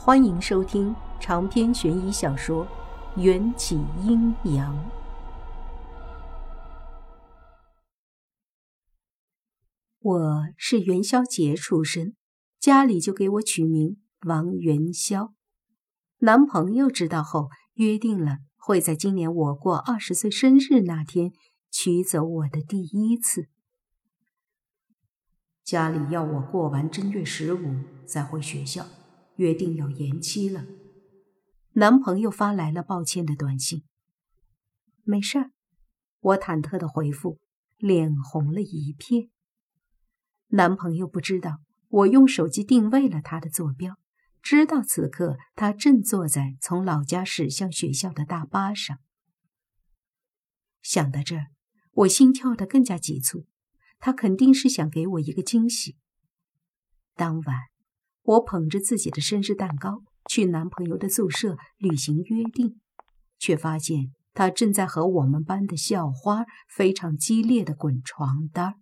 欢迎收听长篇悬疑小说《缘起阴阳》。我是元宵节出生，家里就给我取名王元宵。男朋友知道后，约定了会在今年我过二十岁生日那天娶走我的第一次。家里要我过完正月十五再回学校。约定要延期了，男朋友发来了抱歉的短信。没事儿，我忐忑的回复，脸红了一片。男朋友不知道我用手机定位了他的坐标，知道此刻他正坐在从老家驶向学校的大巴上。想到这儿，我心跳得更加急促，他肯定是想给我一个惊喜。当晚。我捧着自己的生日蛋糕去男朋友的宿舍履行约定，却发现他正在和我们班的校花非常激烈的滚床单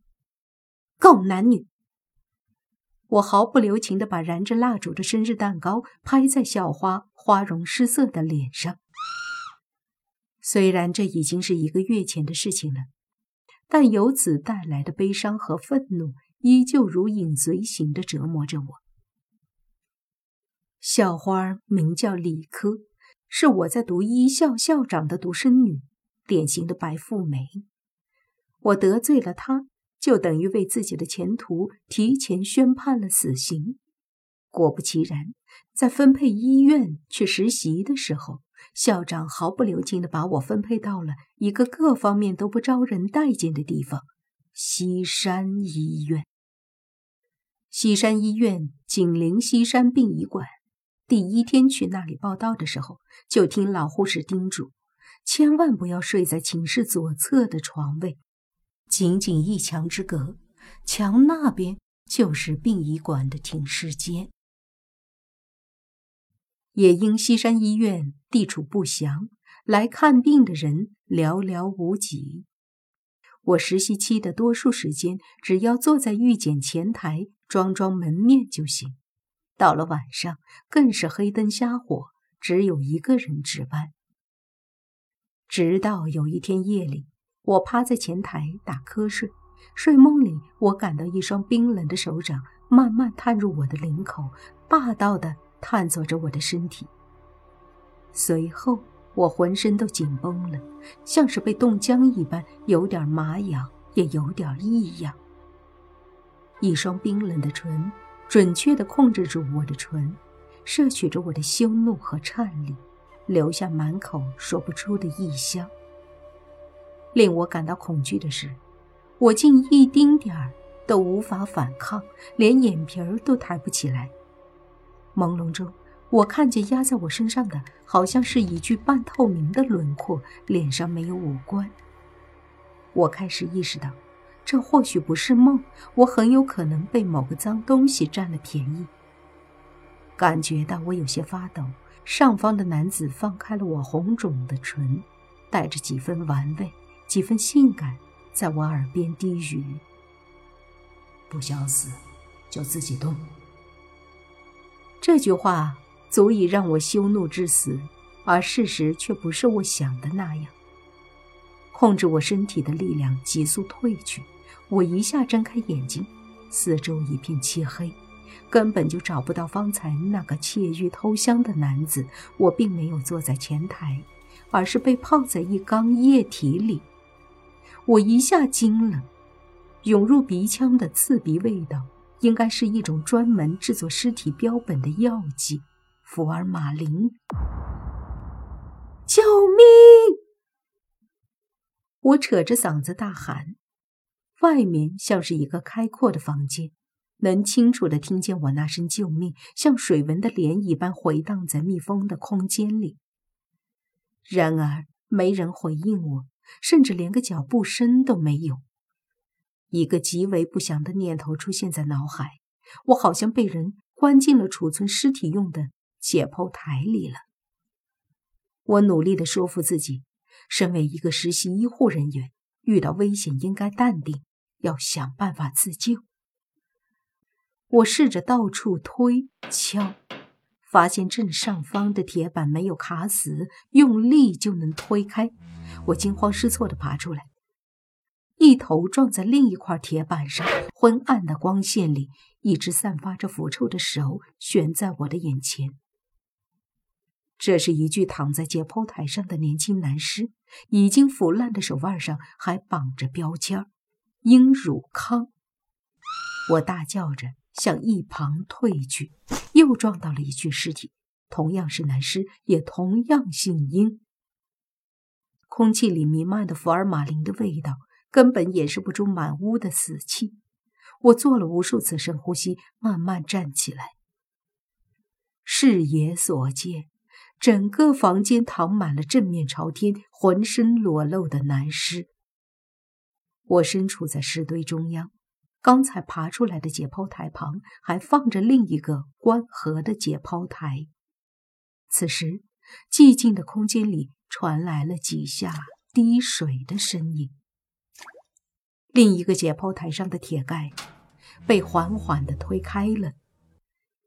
够男女！我毫不留情地把燃着蜡烛的生日蛋糕拍在校花花容失色的脸上。虽然这已经是一个月前的事情了，但由此带来的悲伤和愤怒依旧如影随形地折磨着我。校花名叫李科，是我在读医校校长的独生女，典型的白富美。我得罪了她，就等于为自己的前途提前宣判了死刑。果不其然，在分配医院去实习的时候，校长毫不留情地把我分配到了一个各方面都不招人待见的地方——西山医院。西山医院紧邻西山殡仪馆。第一天去那里报道的时候，就听老护士叮嘱，千万不要睡在寝室左侧的床位，仅仅一墙之隔，墙那边就是殡仪馆的停尸间。也因西山医院地处不详，来看病的人寥寥无几。我实习期的多数时间，只要坐在预检前台装装门面就行。到了晚上，更是黑灯瞎火，只有一个人值班。直到有一天夜里，我趴在前台打瞌睡，睡梦里我感到一双冰冷的手掌慢慢探入我的领口，霸道地探索着我的身体。随后，我浑身都紧绷了，像是被冻僵一般，有点麻痒，也有点异样。一双冰冷的唇。准确地控制住我的唇，摄取着我的羞怒和颤栗，留下满口说不出的异香。令我感到恐惧的是，我竟一丁点儿都无法反抗，连眼皮儿都抬不起来。朦胧中，我看见压在我身上的，好像是一具半透明的轮廓，脸上没有五官。我开始意识到。这或许不是梦，我很有可能被某个脏东西占了便宜。感觉到我有些发抖，上方的男子放开了我红肿的唇，带着几分玩味，几分性感，在我耳边低语：“不想死，就自己动。”这句话足以让我羞怒至死，而事实却不是我想的那样。控制我身体的力量急速退去。我一下睁开眼睛，四周一片漆黑，根本就找不到方才那个窃玉偷香的男子。我并没有坐在前台，而是被泡在一缸液体里。我一下惊了，涌入鼻腔的刺鼻味道，应该是一种专门制作尸体标本的药剂——福尔马林。救命！我扯着嗓子大喊。外面像是一个开阔的房间，能清楚的听见我那声救命，像水纹的涟漪般回荡在密封的空间里。然而，没人回应我，甚至连个脚步声都没有。一个极为不祥的念头出现在脑海：我好像被人关进了储存尸体用的解剖台里了。我努力的说服自己，身为一个实习医护人员，遇到危险应该淡定。要想办法自救。我试着到处推敲，发现正上方的铁板没有卡死，用力就能推开。我惊慌失措地爬出来，一头撞在另一块铁板上。昏暗的光线里，一只散发着腐臭的手悬在我的眼前。这是一具躺在解剖台上的年轻男尸，已经腐烂的手腕上还绑着标签“殷汝康”。我大叫着向一旁退去，又撞到了一具尸体，同样是男尸，也同样姓殷。空气里弥漫的福尔马林的味道，根本掩饰不住满屋的死气。我做了无数次深呼吸，慢慢站起来。视野所见，整个房间躺满了正面朝天、浑身裸露的男尸。我身处在尸堆中央，刚才爬出来的解剖台旁还放着另一个关合的解剖台。此时，寂静的空间里。传来了几下滴水的声音。另一个解剖台上的铁盖被缓缓地推开了，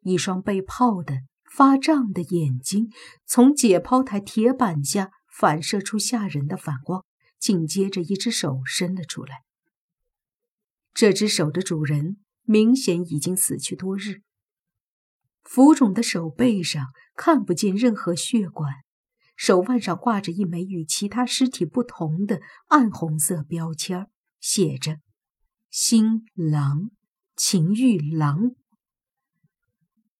一双被泡的发胀的眼睛从解剖台铁板下反射出吓人的反光。紧接着，一只手伸了出来。这只手的主人明显已经死去多日，浮肿的手背上看不见任何血管。手腕上挂着一枚与其他尸体不同的暗红色标签，写着“新郎情欲郎”。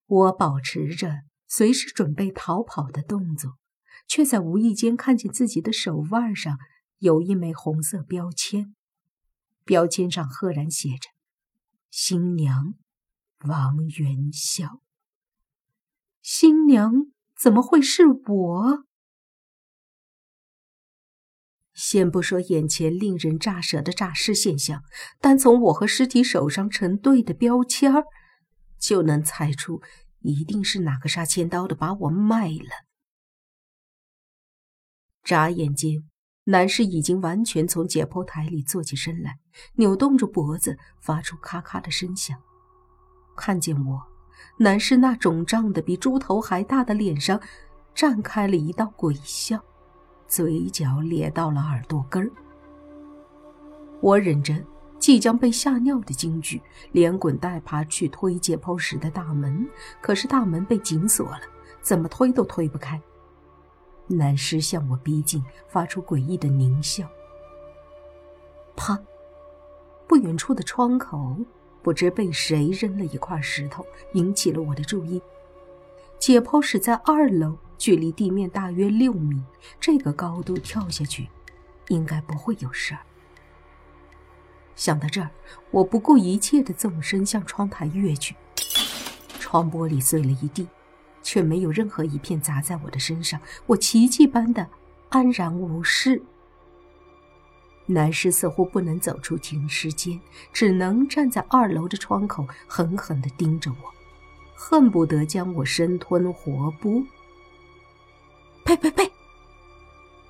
我保持着随时准备逃跑的动作，却在无意间看见自己的手腕上有一枚红色标签，标签上赫然写着“新娘王元宵”。新娘怎么会是我？先不说眼前令人咋舌的诈尸现象，单从我和尸体手上成对的标签儿，就能猜出一定是哪个杀千刀的把我卖了。眨眼间，男士已经完全从解剖台里坐起身来，扭动着脖子，发出咔咔的声响。看见我，男士那肿胀的比猪头还大的脸上，绽开了一道鬼笑。嘴角咧到了耳朵根儿，我忍着即将被吓尿的惊惧，连滚带爬去推解剖室的大门，可是大门被紧锁了，怎么推都推不开。男尸向我逼近，发出诡异的狞笑。啪！不远处的窗口，不知被谁扔了一块石头，引起了我的注意。解剖室在二楼。距离地面大约六米，这个高度跳下去，应该不会有事儿。想到这儿，我不顾一切的纵身向窗台跃去，窗玻璃碎了一地，却没有任何一片砸在我的身上，我奇迹般的安然无事。男士似乎不能走出停尸间，只能站在二楼的窗口，狠狠地盯着我，恨不得将我生吞活剥。呸呸呸！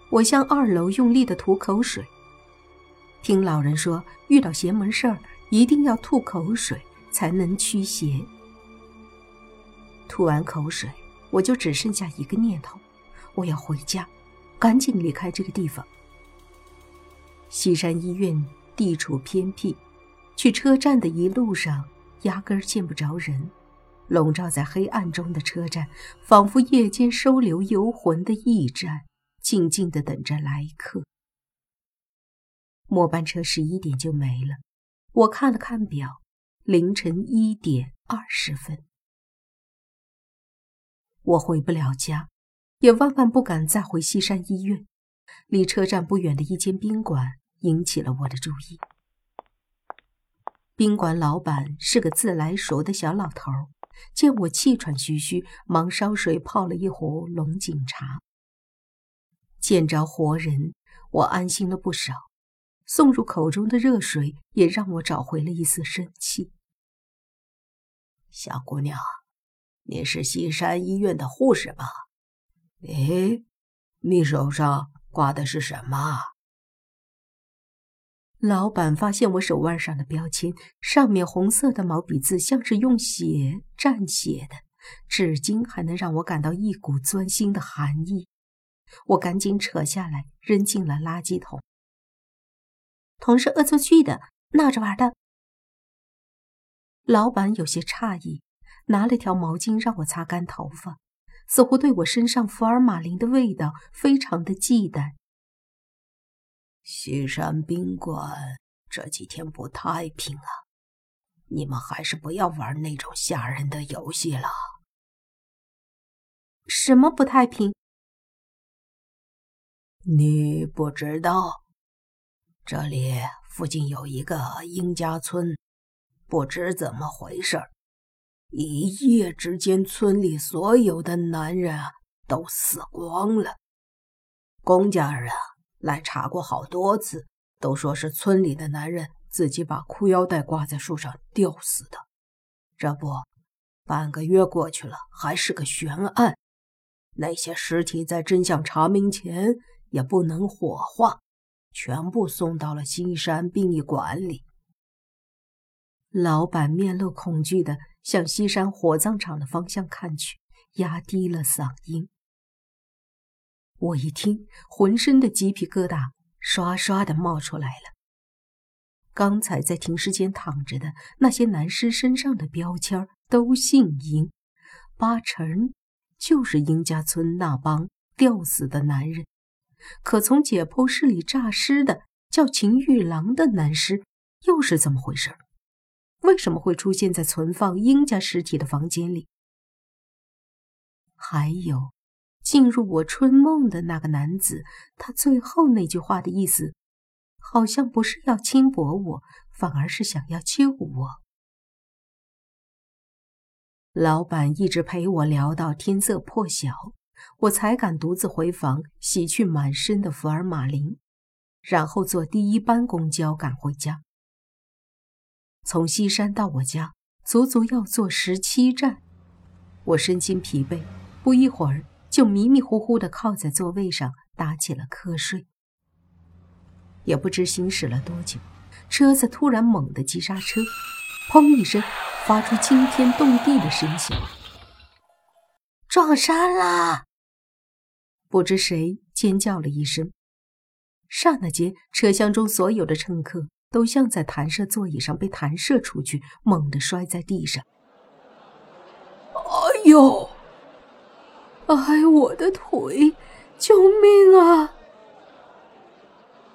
我向二楼用力的吐口水。听老人说，遇到邪门事儿一定要吐口水才能驱邪。吐完口水，我就只剩下一个念头：我要回家，赶紧离开这个地方。西山医院地处偏僻，去车站的一路上压根儿见不着人。笼罩在黑暗中的车站，仿佛夜间收留游魂的驿站，静静的等着来客。末班车十一点就没了，我看了看表，凌晨一点二十分。我回不了家，也万万不敢再回西山医院。离车站不远的一间宾馆引起了我的注意。宾馆老板是个自来熟的小老头。见我气喘吁吁，忙烧水泡了一壶龙井茶。见着活人，我安心了不少。送入口中的热水也让我找回了一丝生气。小姑娘，你是西山医院的护士吧？哎，你手上挂的是什么？老板发现我手腕上的标签，上面红色的毛笔字像是用血蘸血的，至今还能让我感到一股钻心的寒意。我赶紧扯下来，扔进了垃圾桶。同事恶作剧的，闹着玩的。老板有些诧异，拿了条毛巾让我擦干头发，似乎对我身上福尔马林的味道非常的忌惮。西山宾馆这几天不太平啊，你们还是不要玩那种吓人的游戏了。什么不太平？你不知道，这里附近有一个殷家村，不知怎么回事一夜之间村里所有的男人都死光了。公家人来查过好多次，都说是村里的男人自己把裤腰带挂在树上吊死的。这不，半个月过去了，还是个悬案。那些尸体在真相查明前。也不能火化，全部送到了西山殡仪馆里。老板面露恐惧的向西山火葬场的方向看去，压低了嗓音。我一听，浑身的鸡皮疙瘩刷刷的冒出来了。刚才在停尸间躺着的那些男尸身上的标签都姓殷，八成就是殷家村那帮吊死的男人。可从解剖室里诈尸的叫秦玉郎的男尸又是怎么回事？为什么会出现在存放殷家尸体的房间里？还有，进入我春梦的那个男子，他最后那句话的意思，好像不是要轻薄我，反而是想要救我。老板一直陪我聊到天色破晓。我才敢独自回房洗去满身的福尔马林，然后坐第一班公交赶回家。从西山到我家，足足要坐十七站。我身心疲惫，不一会儿就迷迷糊糊地靠在座位上打起了瞌睡。也不知行驶了多久，车子突然猛地急刹车，砰一声，发出惊天动地的声响，撞山了！不知谁尖叫了一声，刹那间，车厢中所有的乘客都像在弹射座椅上被弹射出去，猛地摔在地上。哎呦！哎，我的腿！救命啊！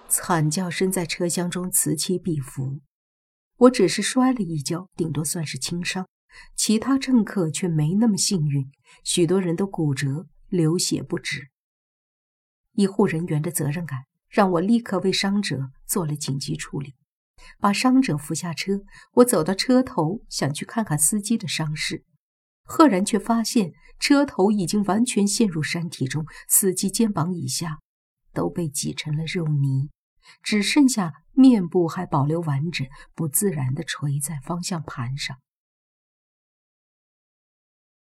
惨叫声在车厢中此起彼伏。我只是摔了一跤，顶多算是轻伤，其他乘客却没那么幸运，许多人都骨折，流血不止。医护人员的责任感让我立刻为伤者做了紧急处理，把伤者扶下车。我走到车头，想去看看司机的伤势，赫然却发现车头已经完全陷入山体中，司机肩膀以下都被挤成了肉泥，只剩下面部还保留完整，不自然地垂在方向盘上。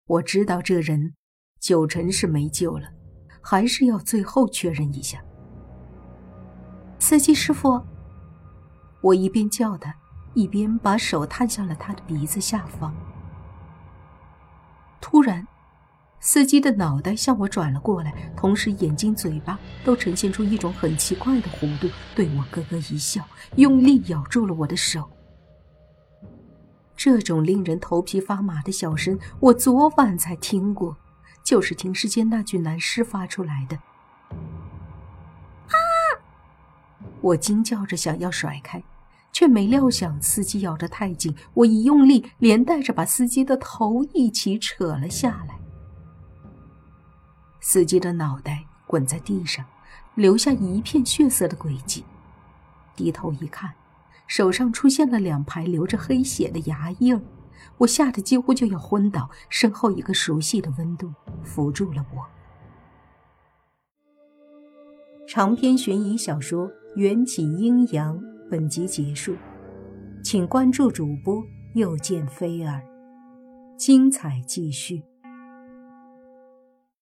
我知道这人九成是没救了。还是要最后确认一下。司机师傅，我一边叫他，一边把手探向了他的鼻子下方。突然，司机的脑袋向我转了过来，同时眼睛、嘴巴都呈现出一种很奇怪的弧度，对我咯咯一笑，用力咬住了我的手。这种令人头皮发麻的笑声，我昨晚才听过。就是停尸间那具男尸发出来的。啊！我惊叫着想要甩开，却没料想司机咬得太紧，我一用力，连带着把司机的头一起扯了下来。司机的脑袋滚在地上，留下一片血色的轨迹。低头一看，手上出现了两排流着黑血的牙印儿。我吓得几乎就要昏倒，身后一个熟悉的温度扶住了我。长篇悬疑小说《缘起阴阳》本集结束，请关注主播又见菲儿，精彩继续。